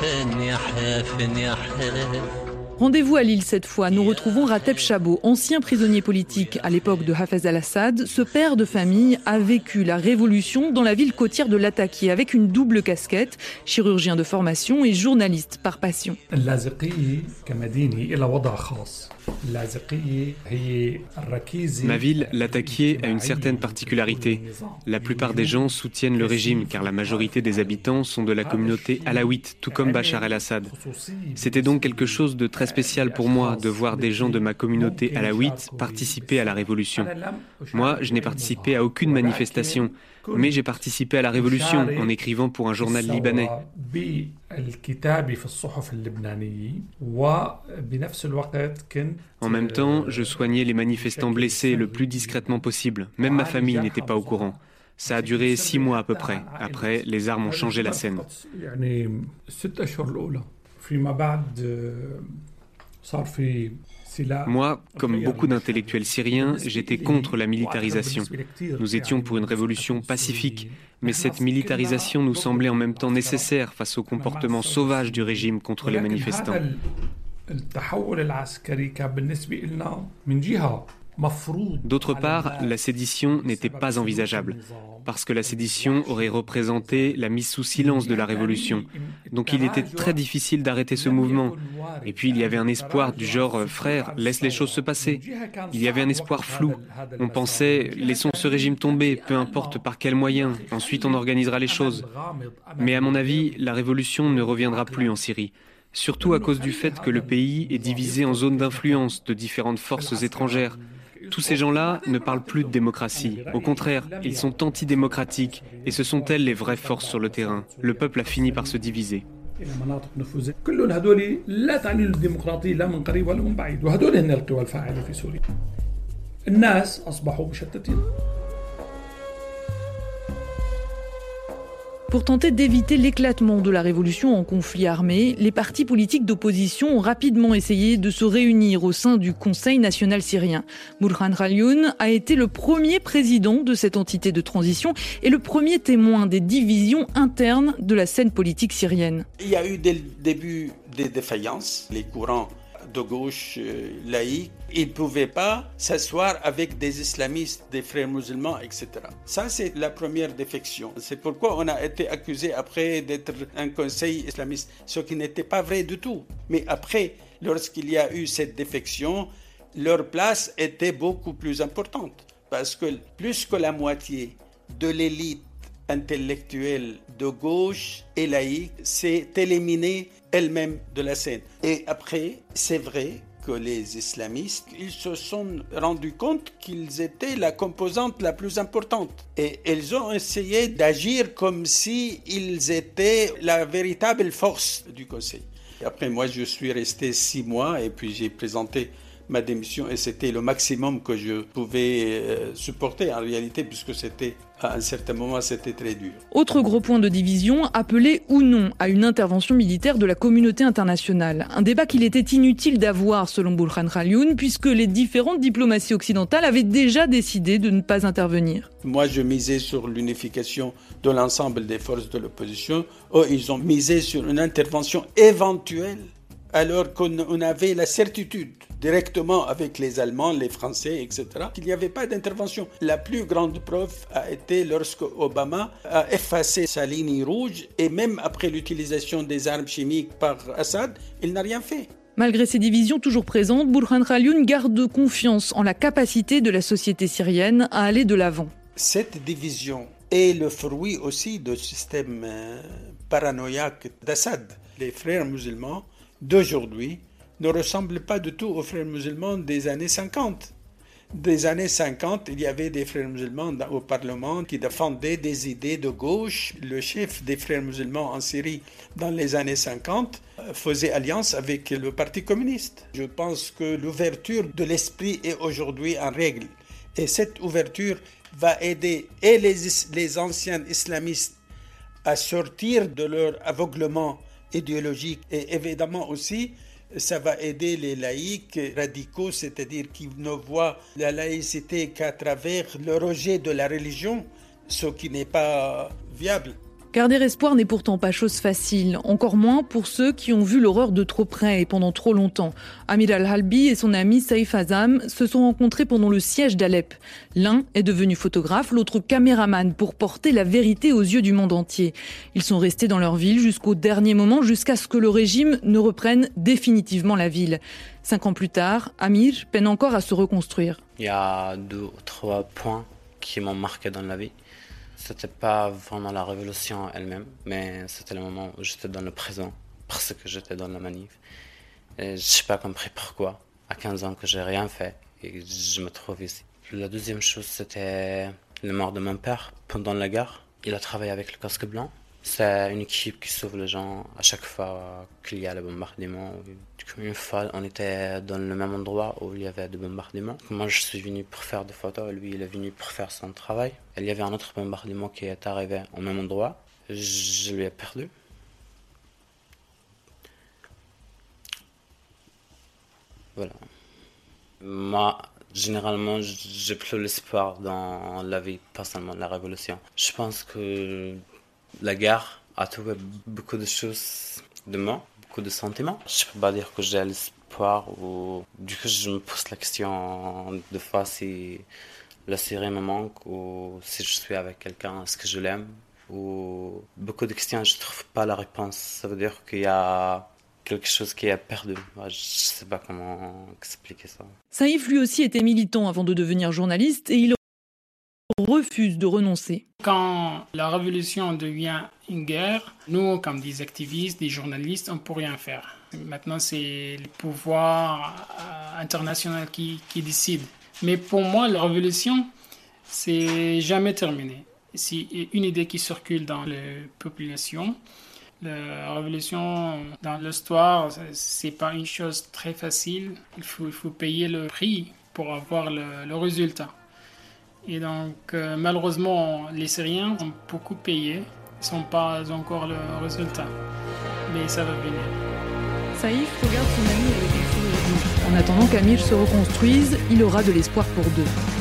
حافن يا حافن يا حافن Rendez-vous à Lille cette fois. Nous retrouvons Rateb Chabot, ancien prisonnier politique à l'époque de Hafez al-Assad. Ce père de famille a vécu la révolution dans la ville côtière de Latakia avec une double casquette, chirurgien de formation et journaliste par passion. Ma ville, Latakia, a une certaine particularité. La plupart des gens soutiennent le régime car la majorité des habitants sont de la communauté alaouite, tout comme Bachar el-Assad. C'était donc quelque chose de très spécial pour moi de voir des gens de ma communauté alaouite participer à la révolution. Moi, je n'ai participé à aucune manifestation, mais j'ai participé à la révolution en écrivant pour un journal libanais. En même temps, je soignais les manifestants blessés le plus discrètement possible. Même ma famille n'était pas au courant. Ça a duré six mois à peu près. Après, les armes ont changé la scène. Moi, comme beaucoup d'intellectuels syriens, j'étais contre la militarisation. Nous étions pour une révolution pacifique, mais cette militarisation nous semblait en même temps nécessaire face au comportement sauvage du régime contre les manifestants. D'autre part, la sédition n'était pas envisageable, parce que la sédition aurait représenté la mise sous silence de la révolution. Donc il était très difficile d'arrêter ce mouvement. Et puis il y avait un espoir du genre euh, frère, laisse les choses se passer. Il y avait un espoir flou. On pensait laissons ce régime tomber, peu importe par quels moyens, ensuite on organisera les choses. Mais à mon avis, la révolution ne reviendra plus en Syrie surtout à cause du fait que le pays est divisé en zones d'influence de différentes forces étrangères. Tous ces gens-là ne parlent plus de démocratie. Au contraire, ils sont antidémocratiques et ce sont elles les vraies forces sur le terrain. Le peuple a fini par se diviser. Pour tenter d'éviter l'éclatement de la révolution en conflit armé, les partis politiques d'opposition ont rapidement essayé de se réunir au sein du Conseil national syrien. Burhan Ralioun a été le premier président de cette entité de transition et le premier témoin des divisions internes de la scène politique syrienne. Il y a eu dès le début des défaillances. Les courants de gauche euh, laïque, ils ne pouvaient pas s'asseoir avec des islamistes, des frères musulmans, etc. Ça, c'est la première défection. C'est pourquoi on a été accusé après d'être un conseil islamiste, ce qui n'était pas vrai du tout. Mais après, lorsqu'il y a eu cette défection, leur place était beaucoup plus importante. Parce que plus que la moitié de l'élite intellectuelle de gauche et laïque s'est éliminée elle-même de la scène. Et après, c'est vrai que les islamistes, ils se sont rendus compte qu'ils étaient la composante la plus importante. Et ils ont essayé d'agir comme si ils étaient la véritable force du Conseil. après, moi, je suis resté six mois et puis j'ai présenté ma démission et c'était le maximum que je pouvais euh, supporter en réalité puisque c'était à un certain moment c'était très dur. Autre gros point de division, appelé ou non à une intervention militaire de la communauté internationale. Un débat qu'il était inutile d'avoir selon Burhan Khalioun puisque les différentes diplomaties occidentales avaient déjà décidé de ne pas intervenir. Moi je misais sur l'unification de l'ensemble des forces de l'opposition. Eux ils ont misé sur une intervention éventuelle alors qu'on avait la certitude directement avec les Allemands, les Français, etc., qu'il n'y avait pas d'intervention. La plus grande preuve a été lorsque Obama a effacé sa ligne rouge et même après l'utilisation des armes chimiques par Assad, il n'a rien fait. Malgré ces divisions toujours présentes, Burhan Khalioun garde confiance en la capacité de la société syrienne à aller de l'avant. Cette division est le fruit aussi du système euh, paranoïaque d'Assad. Les frères musulmans d'aujourd'hui ne ressemblent pas du tout aux frères musulmans des années 50. Des années 50, il y avait des frères musulmans au Parlement qui défendaient des idées de gauche. Le chef des frères musulmans en Syrie dans les années 50 euh, faisait alliance avec le Parti communiste. Je pense que l'ouverture de l'esprit est aujourd'hui en règle. Et cette ouverture va aider et les, les anciens islamistes à sortir de leur aveuglement idéologique et évidemment aussi ça va aider les laïcs radicaux, c'est-à-dire qui ne voient la laïcité qu'à travers le rejet de la religion, ce qui n'est pas viable. Garder espoir n'est pourtant pas chose facile, encore moins pour ceux qui ont vu l'horreur de trop près et pendant trop longtemps. Amir al-Halbi et son ami Saif Azam se sont rencontrés pendant le siège d'Alep. L'un est devenu photographe, l'autre caméraman pour porter la vérité aux yeux du monde entier. Ils sont restés dans leur ville jusqu'au dernier moment, jusqu'à ce que le régime ne reprenne définitivement la ville. Cinq ans plus tard, Amir peine encore à se reconstruire. Il y a deux ou trois points qui m'ont marqué dans la vie. C'était pas vraiment la révolution elle-même, mais c'était le moment où j'étais dans le présent, parce que j'étais dans la manif. Je n'ai pas compris pourquoi, à 15 ans que j'ai rien fait, et je me trouve ici. La deuxième chose, c'était le mort de mon père pendant la guerre. Il a travaillé avec le casque blanc. C'est une équipe qui sauve les gens à chaque fois qu'il y a le bombardement. Une fois, on était dans le même endroit où il y avait des bombardements. Moi, je suis venu pour faire des photos lui, il est venu pour faire son travail. Il y avait un autre bombardement qui est arrivé au même endroit. Je lui ai perdu. Voilà. Moi, généralement, j'ai plus l'espoir dans la vie, pas seulement la révolution. Je pense que la guerre a trouvé beaucoup de choses de moi, beaucoup de sentiments. Je peux pas dire que j'ai l'espoir ou du coup je me pose la question de fois si la série me manque ou si je suis avec quelqu'un, est-ce que je l'aime ou beaucoup de questions, je trouve pas la réponse. Ça veut dire qu'il y a quelque chose qui est perdu. Je sais pas comment expliquer ça. Saïf lui aussi était militant avant de devenir journaliste et il refuse de renoncer. Quand la révolution devient une guerre, nous, comme des activistes, des journalistes, on ne peut rien faire. Maintenant, c'est le pouvoir euh, international qui, décide. Mais pour moi, la révolution, c'est jamais terminé. C'est une idée qui circule dans les populations. La révolution dans l'histoire, c'est pas une chose très facile. Il faut, payer le prix pour avoir le résultat. Et donc, euh, malheureusement, les Syriens ont beaucoup payé. Ils sont pas encore le résultat. Mais ça va venir. Saïf regarde son ami avec un sourire. En attendant qu'Amir se reconstruise, il aura de l'espoir pour deux.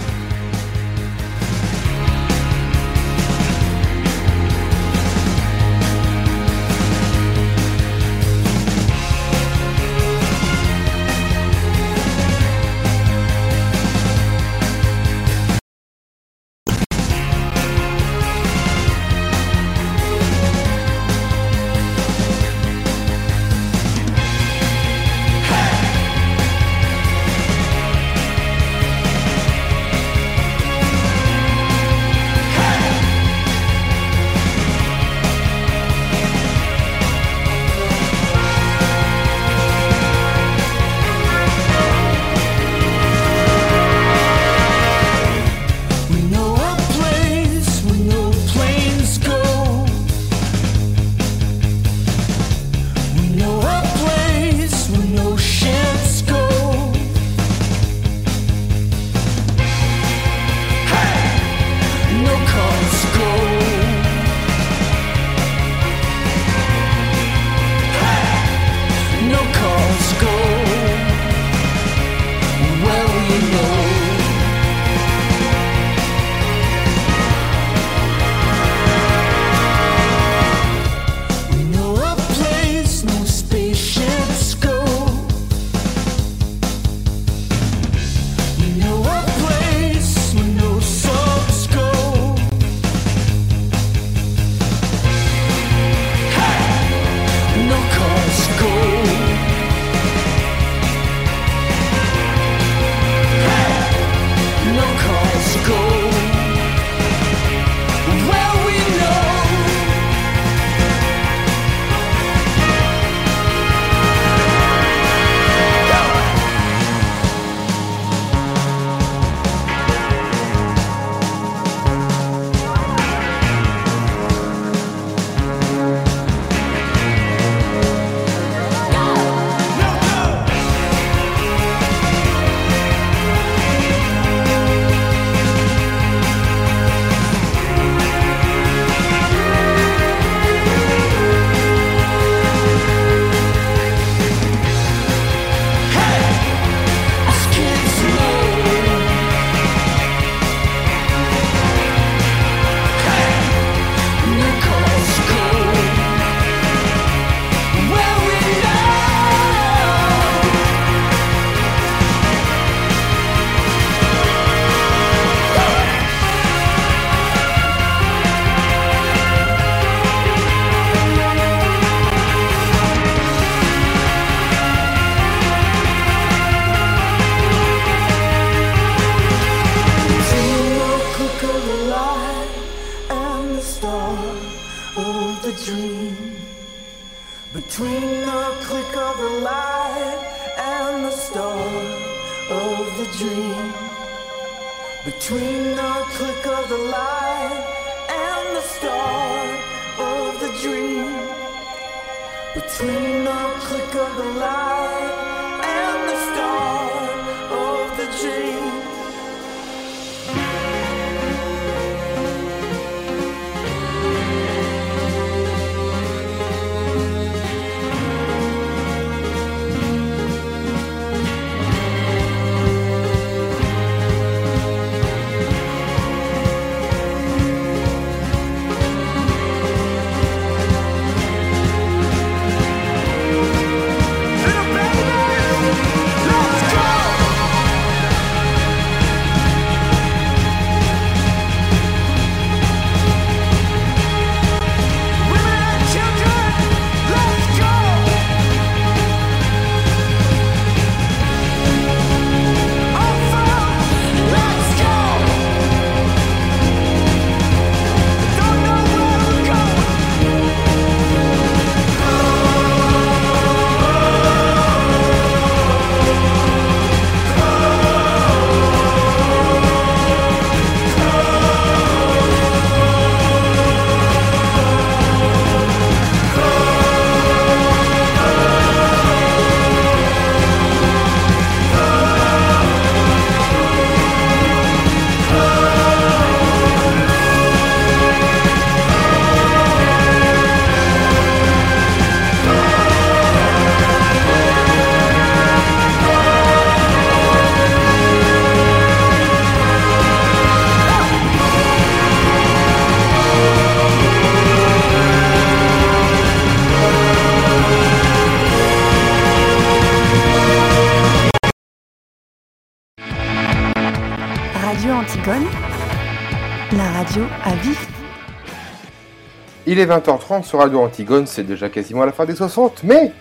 Il est 20h30 sur Radio Antigone, c'est déjà quasiment à la fin des 60, mais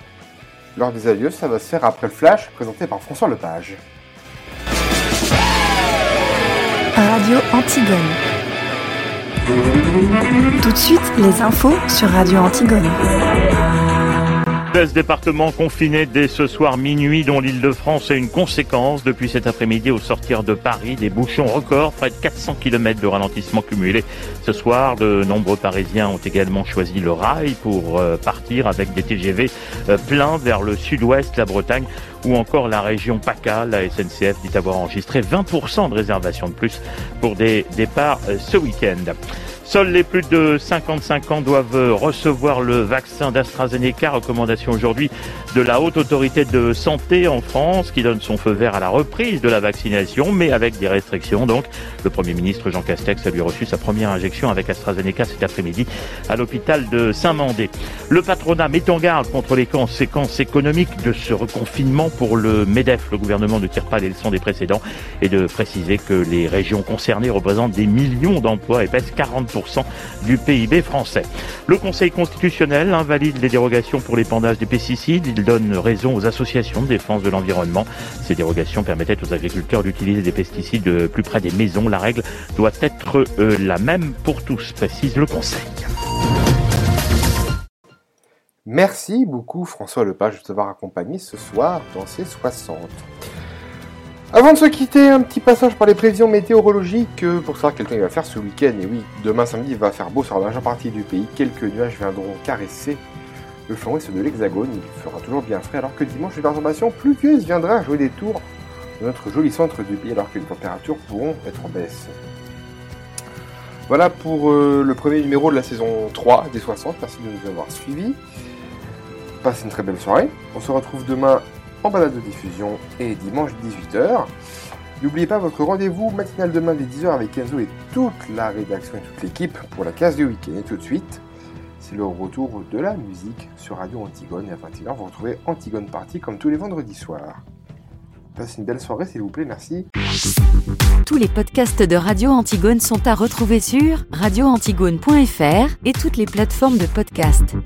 lors des adieux, ça va se faire après le flash présenté par François Lepage. Radio Antigone. Tout de suite, les infos sur Radio Antigone. 16 départements confinés dès ce soir minuit dont l'Île-de-France est une conséquence. Depuis cet après-midi au sortir de Paris, des bouchons records, près de 400 km de ralentissement cumulé. Ce soir, de nombreux Parisiens ont également choisi le rail pour euh, partir avec des TGV euh, pleins vers le sud-ouest, la Bretagne ou encore la région PACA. La SNCF dit avoir enregistré 20% de réservations de plus pour des départs euh, ce week-end. Seuls les plus de 55 ans doivent recevoir le vaccin d'AstraZeneca. Recommandation aujourd'hui de la Haute Autorité de Santé en France qui donne son feu vert à la reprise de la vaccination, mais avec des restrictions. Donc, le Premier ministre Jean Castex a lui reçu sa première injection avec AstraZeneca cet après-midi à l'hôpital de Saint-Mandé. Le patronat met en garde contre les conséquences économiques de ce reconfinement pour le MEDEF. Le gouvernement ne tire pas les leçons des précédents et de préciser que les régions concernées représentent des millions d'emplois et pèsent 40% du PIB français. Le Conseil constitutionnel invalide les dérogations pour l'épandage des pesticides. Il donne raison aux associations de défense de l'environnement. Ces dérogations permettaient aux agriculteurs d'utiliser des pesticides plus près des maisons. La règle doit être euh, la même pour tous, précise le Conseil. Merci beaucoup François Lepage de t'avoir accompagné ce soir dans ces 60. Avant de se quitter, un petit passage par les prévisions météorologiques euh, pour savoir quel temps il va faire ce week-end. Et oui, demain samedi, il va faire beau sur la majeure partie du pays. Quelques nuages viendront caresser le flanc ouest de l'Hexagone. Il fera toujours bien frais, alors que dimanche, une perturbation pluvieuse viendra jouer des tours de notre joli centre du pays, alors que les températures pourront être en baisse. Voilà pour euh, le premier numéro de la saison 3 des 60. Merci de nous avoir suivis. Passez une très belle soirée. On se retrouve demain en balade de diffusion et dimanche 18h. N'oubliez pas votre rendez-vous matinal demain dès 10h avec Enzo et toute la rédaction et toute l'équipe pour la case du week-end. Et tout de suite, c'est le retour de la musique sur Radio Antigone. Et à 21h, vous retrouvez Antigone Party comme tous les vendredis soirs. Passez une belle soirée, s'il vous plaît, merci. Tous les podcasts de Radio Antigone sont à retrouver sur radioantigone.fr et toutes les plateformes de podcast.